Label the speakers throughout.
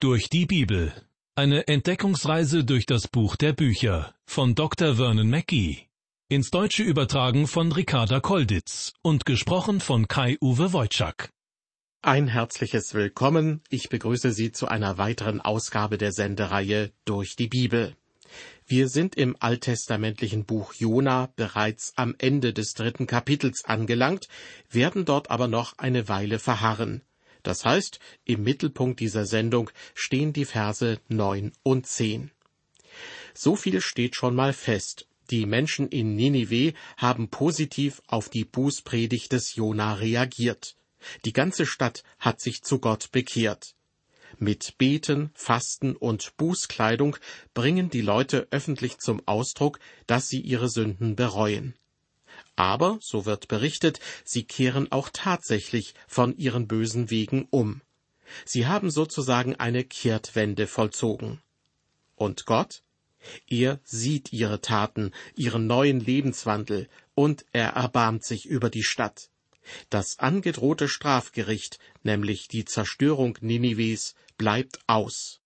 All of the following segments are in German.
Speaker 1: Durch die Bibel. Eine Entdeckungsreise durch das Buch der Bücher von Dr. Vernon Mackey. Ins Deutsche übertragen von Ricarda Kolditz und gesprochen von Kai-Uwe Wojczak.
Speaker 2: Ein herzliches Willkommen. Ich begrüße Sie zu einer weiteren Ausgabe der Sendereihe Durch die Bibel. Wir sind im alttestamentlichen Buch Jona bereits am Ende des dritten Kapitels angelangt, werden dort aber noch eine Weile verharren. Das heißt, im Mittelpunkt dieser Sendung stehen die Verse neun und zehn. So viel steht schon mal fest. Die Menschen in Ninive haben positiv auf die Bußpredigt des Jona reagiert. Die ganze Stadt hat sich zu Gott bekehrt. Mit Beten, Fasten und Bußkleidung bringen die Leute öffentlich zum Ausdruck, dass sie ihre Sünden bereuen. Aber, so wird berichtet, sie kehren auch tatsächlich von ihren bösen Wegen um. Sie haben sozusagen eine Kehrtwende vollzogen. Und Gott? Er sieht ihre Taten, ihren neuen Lebenswandel, und er erbarmt sich über die Stadt. Das angedrohte Strafgericht, nämlich die Zerstörung Ninives, bleibt aus.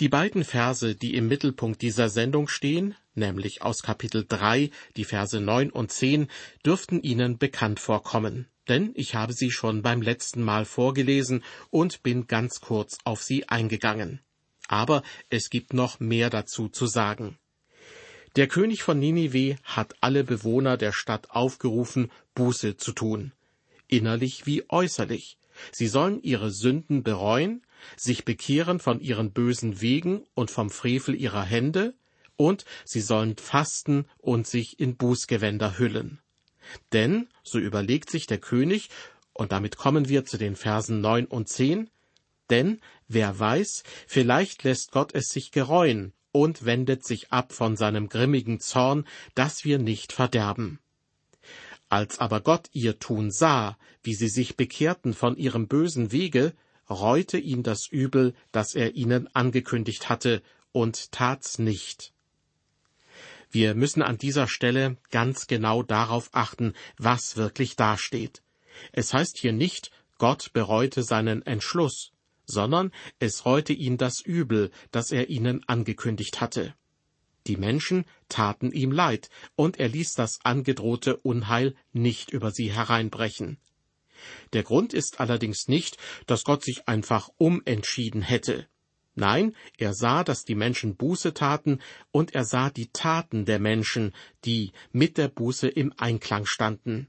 Speaker 2: Die beiden Verse, die im Mittelpunkt dieser Sendung stehen, nämlich aus Kapitel 3, die Verse 9 und 10, dürften Ihnen bekannt vorkommen, denn ich habe sie schon beim letzten Mal vorgelesen und bin ganz kurz auf sie eingegangen. Aber es gibt noch mehr dazu zu sagen. Der König von Ninive hat alle Bewohner der Stadt aufgerufen, Buße zu tun, innerlich wie äußerlich. Sie sollen ihre Sünden bereuen sich bekehren von ihren bösen Wegen und vom Frevel ihrer Hände, und sie sollen fasten und sich in Bußgewänder hüllen. Denn, so überlegt sich der König, und damit kommen wir zu den Versen neun und zehn, denn, wer weiß, vielleicht lässt Gott es sich gereuen und wendet sich ab von seinem grimmigen Zorn, dass wir nicht verderben. Als aber Gott ihr Tun sah, wie sie sich bekehrten von ihrem bösen Wege, reute ihn das Übel, das er ihnen angekündigt hatte, und tat's nicht. Wir müssen an dieser Stelle ganz genau darauf achten, was wirklich dasteht. Es heißt hier nicht, Gott bereute seinen Entschluss, sondern es reute ihn das Übel, das er ihnen angekündigt hatte. Die Menschen taten ihm leid, und er ließ das angedrohte Unheil nicht über sie hereinbrechen. Der Grund ist allerdings nicht, dass Gott sich einfach umentschieden hätte. Nein, er sah, dass die Menschen Buße taten, und er sah die Taten der Menschen, die mit der Buße im Einklang standen.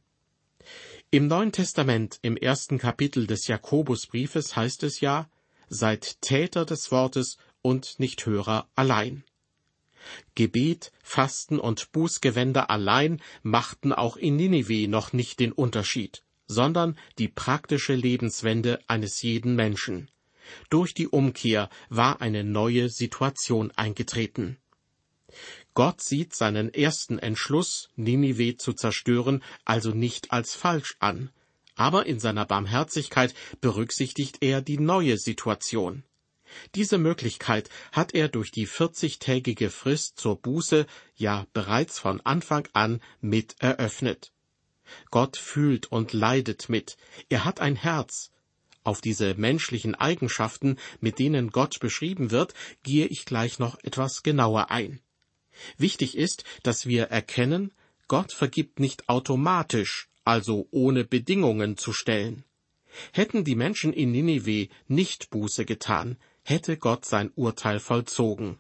Speaker 2: Im Neuen Testament, im ersten Kapitel des Jakobusbriefes heißt es ja, Seid Täter des Wortes und nicht Hörer allein. Gebet, Fasten und Bußgewänder allein machten auch in Ninive noch nicht den Unterschied sondern die praktische Lebenswende eines jeden Menschen. Durch die Umkehr war eine neue Situation eingetreten. Gott sieht seinen ersten Entschluss, Ninive zu zerstören, also nicht als falsch an, aber in seiner Barmherzigkeit berücksichtigt er die neue Situation. Diese Möglichkeit hat er durch die vierzigtägige Frist zur Buße ja bereits von Anfang an mit eröffnet. Gott fühlt und leidet mit. Er hat ein Herz. Auf diese menschlichen Eigenschaften, mit denen Gott beschrieben wird, gehe ich gleich noch etwas genauer ein. Wichtig ist, dass wir erkennen, Gott vergibt nicht automatisch, also ohne Bedingungen zu stellen. Hätten die Menschen in Ninive nicht Buße getan, hätte Gott sein Urteil vollzogen.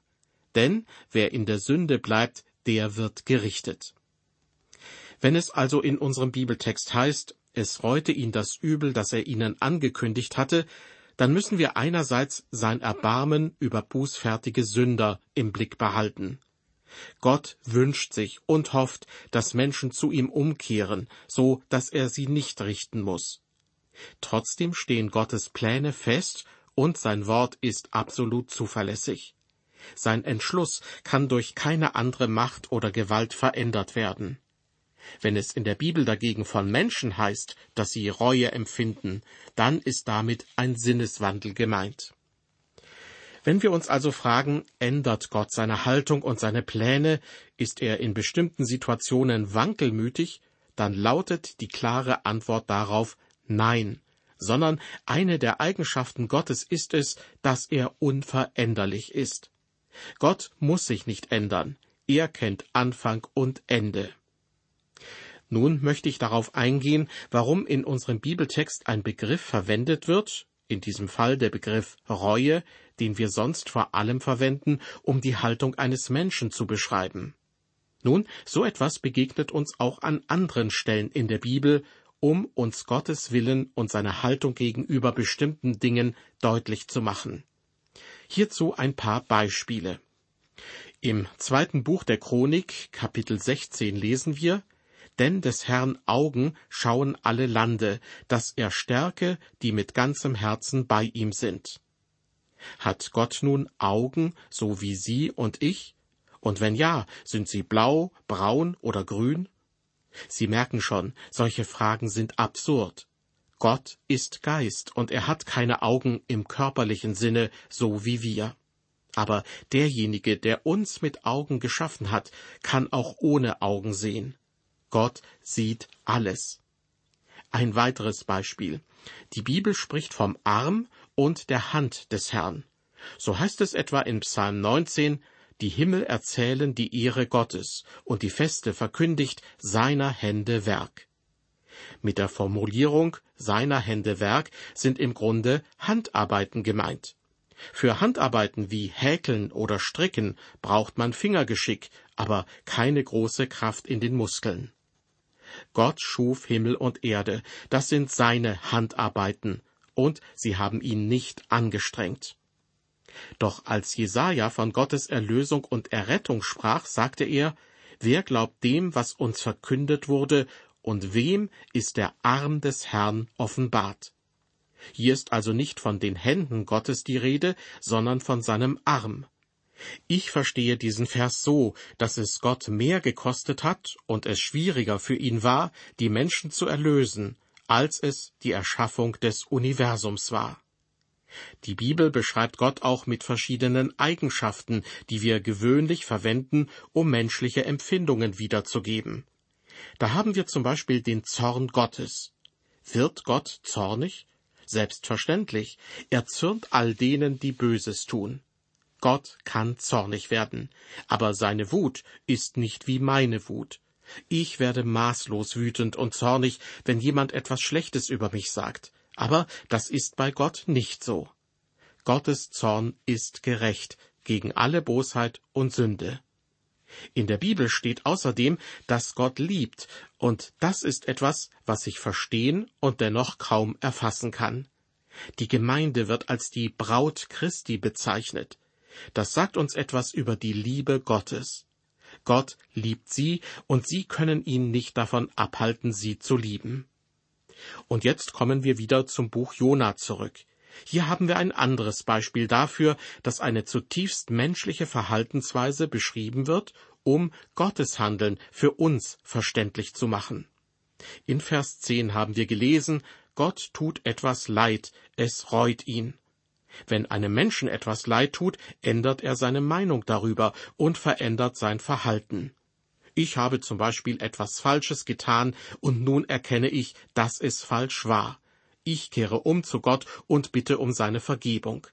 Speaker 2: Denn wer in der Sünde bleibt, der wird gerichtet. Wenn es also in unserem Bibeltext heißt, es reute ihn das Übel, das er ihnen angekündigt hatte, dann müssen wir einerseits sein Erbarmen über bußfertige Sünder im Blick behalten. Gott wünscht sich und hofft, dass Menschen zu ihm umkehren, so dass er sie nicht richten muss. Trotzdem stehen Gottes Pläne fest und sein Wort ist absolut zuverlässig. Sein Entschluss kann durch keine andere Macht oder Gewalt verändert werden. Wenn es in der Bibel dagegen von Menschen heißt, dass sie Reue empfinden, dann ist damit ein Sinneswandel gemeint. Wenn wir uns also fragen, ändert Gott seine Haltung und seine Pläne, ist er in bestimmten Situationen wankelmütig, dann lautet die klare Antwort darauf Nein. sondern eine der Eigenschaften Gottes ist es, dass er unveränderlich ist. Gott muss sich nicht ändern, er kennt Anfang und Ende. Nun möchte ich darauf eingehen, warum in unserem Bibeltext ein Begriff verwendet wird, in diesem Fall der Begriff Reue, den wir sonst vor allem verwenden, um die Haltung eines Menschen zu beschreiben. Nun, so etwas begegnet uns auch an anderen Stellen in der Bibel, um uns Gottes Willen und seine Haltung gegenüber bestimmten Dingen deutlich zu machen. Hierzu ein paar Beispiele. Im zweiten Buch der Chronik, Kapitel 16, lesen wir, denn des Herrn Augen schauen alle Lande, dass er stärke, die mit ganzem Herzen bei ihm sind. Hat Gott nun Augen, so wie Sie und ich? Und wenn ja, sind sie blau, braun oder grün? Sie merken schon, solche Fragen sind absurd. Gott ist Geist und er hat keine Augen im körperlichen Sinne, so wie wir. Aber derjenige, der uns mit Augen geschaffen hat, kann auch ohne Augen sehen. Gott sieht alles. Ein weiteres Beispiel. Die Bibel spricht vom Arm und der Hand des Herrn. So heißt es etwa in Psalm 19, die Himmel erzählen die Ehre Gottes und die Feste verkündigt seiner Hände Werk. Mit der Formulierung seiner Hände Werk sind im Grunde Handarbeiten gemeint. Für Handarbeiten wie Häkeln oder Stricken braucht man Fingergeschick, aber keine große Kraft in den Muskeln. Gott schuf Himmel und Erde, das sind seine Handarbeiten, und sie haben ihn nicht angestrengt. Doch als Jesaja von Gottes Erlösung und Errettung sprach, sagte er, Wer glaubt dem, was uns verkündet wurde, und wem ist der Arm des Herrn offenbart? Hier ist also nicht von den Händen Gottes die Rede, sondern von seinem Arm. Ich verstehe diesen Vers so, dass es Gott mehr gekostet hat und es schwieriger für ihn war, die Menschen zu erlösen, als es die Erschaffung des Universums war. Die Bibel beschreibt Gott auch mit verschiedenen Eigenschaften, die wir gewöhnlich verwenden, um menschliche Empfindungen wiederzugeben. Da haben wir zum Beispiel den Zorn Gottes. Wird Gott zornig? Selbstverständlich. Er zürnt all denen, die Böses tun. Gott kann zornig werden, aber seine Wut ist nicht wie meine Wut. Ich werde maßlos wütend und zornig, wenn jemand etwas Schlechtes über mich sagt. Aber das ist bei Gott nicht so. Gottes Zorn ist gerecht gegen alle Bosheit und Sünde. In der Bibel steht außerdem, dass Gott liebt, und das ist etwas, was ich verstehen und dennoch kaum erfassen kann. Die Gemeinde wird als die Braut Christi bezeichnet. Das sagt uns etwas über die Liebe Gottes. Gott liebt sie, und sie können ihn nicht davon abhalten, sie zu lieben. Und jetzt kommen wir wieder zum Buch Jona zurück. Hier haben wir ein anderes Beispiel dafür, dass eine zutiefst menschliche Verhaltensweise beschrieben wird, um Gottes Handeln für uns verständlich zu machen. In Vers 10 haben wir gelesen, Gott tut etwas Leid, es reut ihn. Wenn einem Menschen etwas Leid tut, ändert er seine Meinung darüber und verändert sein Verhalten. Ich habe zum Beispiel etwas Falsches getan, und nun erkenne ich, dass es falsch war. Ich kehre um zu Gott und bitte um seine Vergebung.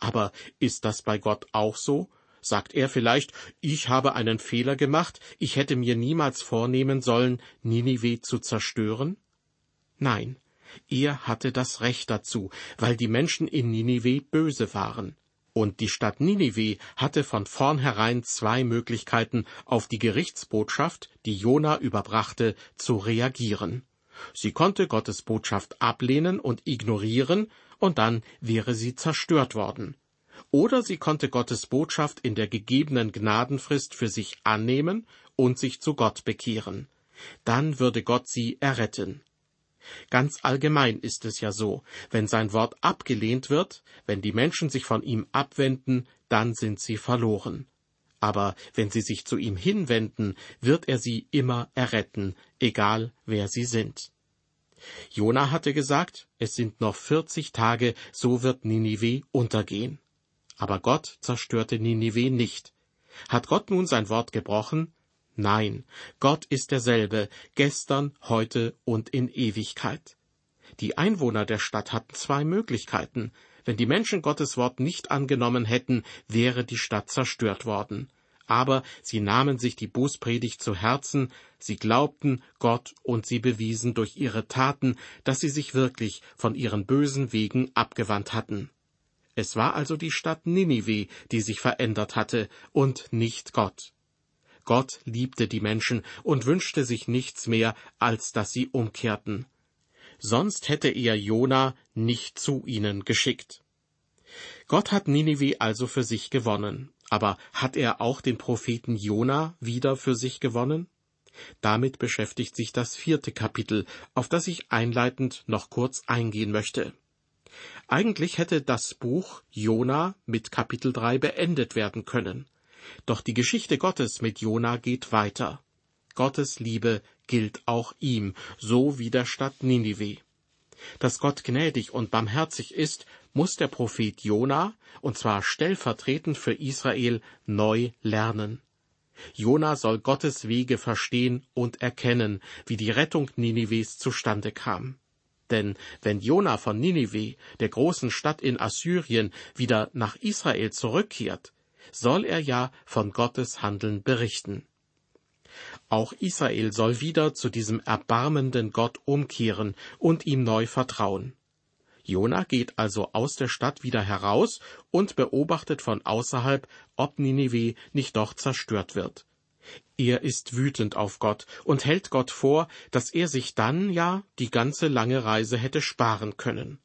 Speaker 2: Aber ist das bei Gott auch so? Sagt er vielleicht, ich habe einen Fehler gemacht, ich hätte mir niemals vornehmen sollen, Ninive zu zerstören? Nein, er hatte das Recht dazu, weil die Menschen in Ninive böse waren. Und die Stadt Ninive hatte von vornherein zwei Möglichkeiten, auf die Gerichtsbotschaft, die Jona überbrachte, zu reagieren. Sie konnte Gottes Botschaft ablehnen und ignorieren, und dann wäre sie zerstört worden. Oder sie konnte Gottes Botschaft in der gegebenen Gnadenfrist für sich annehmen und sich zu Gott bekehren. Dann würde Gott sie erretten. Ganz allgemein ist es ja so, wenn sein Wort abgelehnt wird, wenn die Menschen sich von ihm abwenden, dann sind sie verloren. Aber wenn sie sich zu ihm hinwenden, wird er sie immer erretten, egal wer sie sind. Jona hatte gesagt, es sind noch vierzig Tage, so wird Ninive untergehen. Aber Gott zerstörte Ninive nicht. Hat Gott nun sein Wort gebrochen? Nein, Gott ist derselbe, gestern, heute und in Ewigkeit. Die Einwohner der Stadt hatten zwei Möglichkeiten. Wenn die Menschen Gottes Wort nicht angenommen hätten, wäre die Stadt zerstört worden. Aber sie nahmen sich die Bußpredigt zu Herzen, sie glaubten Gott und sie bewiesen durch ihre Taten, dass sie sich wirklich von ihren bösen Wegen abgewandt hatten. Es war also die Stadt Ninive, die sich verändert hatte, und nicht Gott. Gott liebte die Menschen und wünschte sich nichts mehr, als dass sie umkehrten sonst hätte er Jona nicht zu ihnen geschickt. Gott hat Ninive also für sich gewonnen, aber hat er auch den Propheten Jona wieder für sich gewonnen? Damit beschäftigt sich das vierte Kapitel, auf das ich einleitend noch kurz eingehen möchte. Eigentlich hätte das Buch Jona mit Kapitel 3 beendet werden können. Doch die Geschichte Gottes mit Jona geht weiter. Gottes Liebe gilt auch ihm, so wie der Stadt Ninive. Dass Gott gnädig und barmherzig ist, muss der Prophet Jona, und zwar stellvertretend für Israel, neu lernen. Jona soll Gottes Wege verstehen und erkennen, wie die Rettung Ninives zustande kam. Denn wenn Jona von Ninive, der großen Stadt in Assyrien, wieder nach Israel zurückkehrt, soll er ja von Gottes Handeln berichten. Auch Israel soll wieder zu diesem erbarmenden Gott umkehren und ihm neu vertrauen. Jona geht also aus der Stadt wieder heraus und beobachtet von außerhalb, ob Ninive nicht doch zerstört wird. Er ist wütend auf Gott und hält Gott vor, dass er sich dann ja die ganze lange Reise hätte sparen können.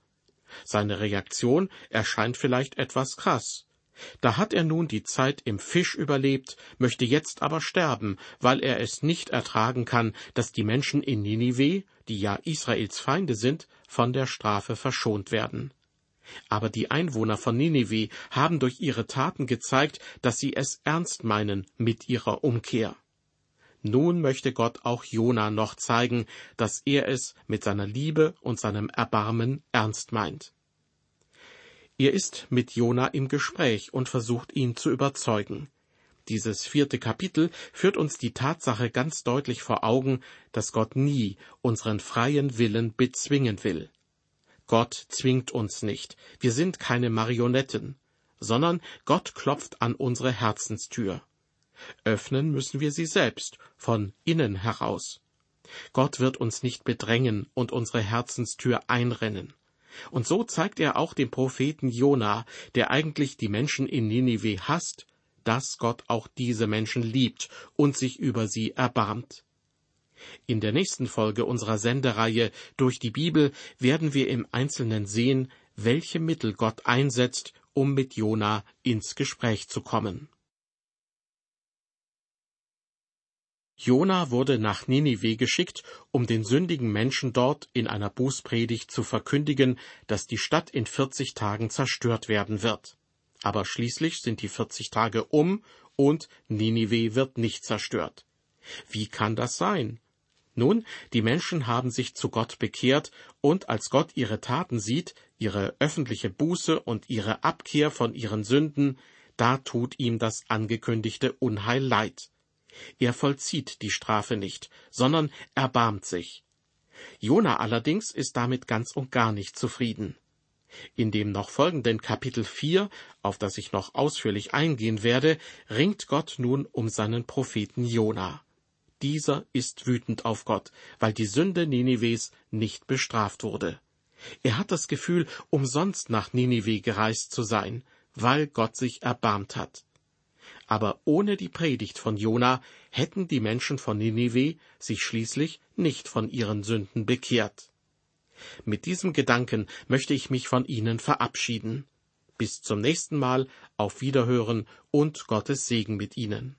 Speaker 2: Seine Reaktion erscheint vielleicht etwas krass. Da hat er nun die Zeit im Fisch überlebt, möchte jetzt aber sterben, weil er es nicht ertragen kann, dass die Menschen in Ninive, die ja Israels Feinde sind, von der Strafe verschont werden. Aber die Einwohner von Ninive haben durch ihre Taten gezeigt, dass sie es ernst meinen mit ihrer Umkehr. Nun möchte Gott auch Jona noch zeigen, dass er es mit seiner Liebe und seinem Erbarmen ernst meint. Er ist mit Jona im Gespräch und versucht ihn zu überzeugen. Dieses vierte Kapitel führt uns die Tatsache ganz deutlich vor Augen, dass Gott nie unseren freien Willen bezwingen will. Gott zwingt uns nicht, wir sind keine Marionetten, sondern Gott klopft an unsere Herzenstür. Öffnen müssen wir sie selbst, von innen heraus. Gott wird uns nicht bedrängen und unsere Herzenstür einrennen. Und so zeigt er auch dem Propheten Jona, der eigentlich die Menschen in Ninive hasst, dass Gott auch diese Menschen liebt und sich über sie erbarmt. In der nächsten Folge unserer Sendereihe durch die Bibel werden wir im Einzelnen sehen, welche Mittel Gott einsetzt, um mit Jona ins Gespräch zu kommen. Jona wurde nach Ninive geschickt, um den sündigen Menschen dort in einer Bußpredigt zu verkündigen, dass die Stadt in vierzig Tagen zerstört werden wird. Aber schließlich sind die vierzig Tage um und Ninive wird nicht zerstört. Wie kann das sein? Nun, die Menschen haben sich zu Gott bekehrt, und als Gott ihre Taten sieht, ihre öffentliche Buße und ihre Abkehr von ihren Sünden, da tut ihm das angekündigte Unheil leid. Er vollzieht die Strafe nicht, sondern erbarmt sich. Jona allerdings ist damit ganz und gar nicht zufrieden. In dem noch folgenden Kapitel 4, auf das ich noch ausführlich eingehen werde, ringt Gott nun um seinen Propheten Jona. Dieser ist wütend auf Gott, weil die Sünde Ninives nicht bestraft wurde. Er hat das Gefühl, umsonst nach Ninive gereist zu sein, weil Gott sich erbarmt hat. Aber ohne die Predigt von Jona hätten die Menschen von Ninive sich schließlich nicht von ihren Sünden bekehrt. Mit diesem Gedanken möchte ich mich von Ihnen verabschieden. Bis zum nächsten Mal, auf Wiederhören und Gottes Segen mit Ihnen.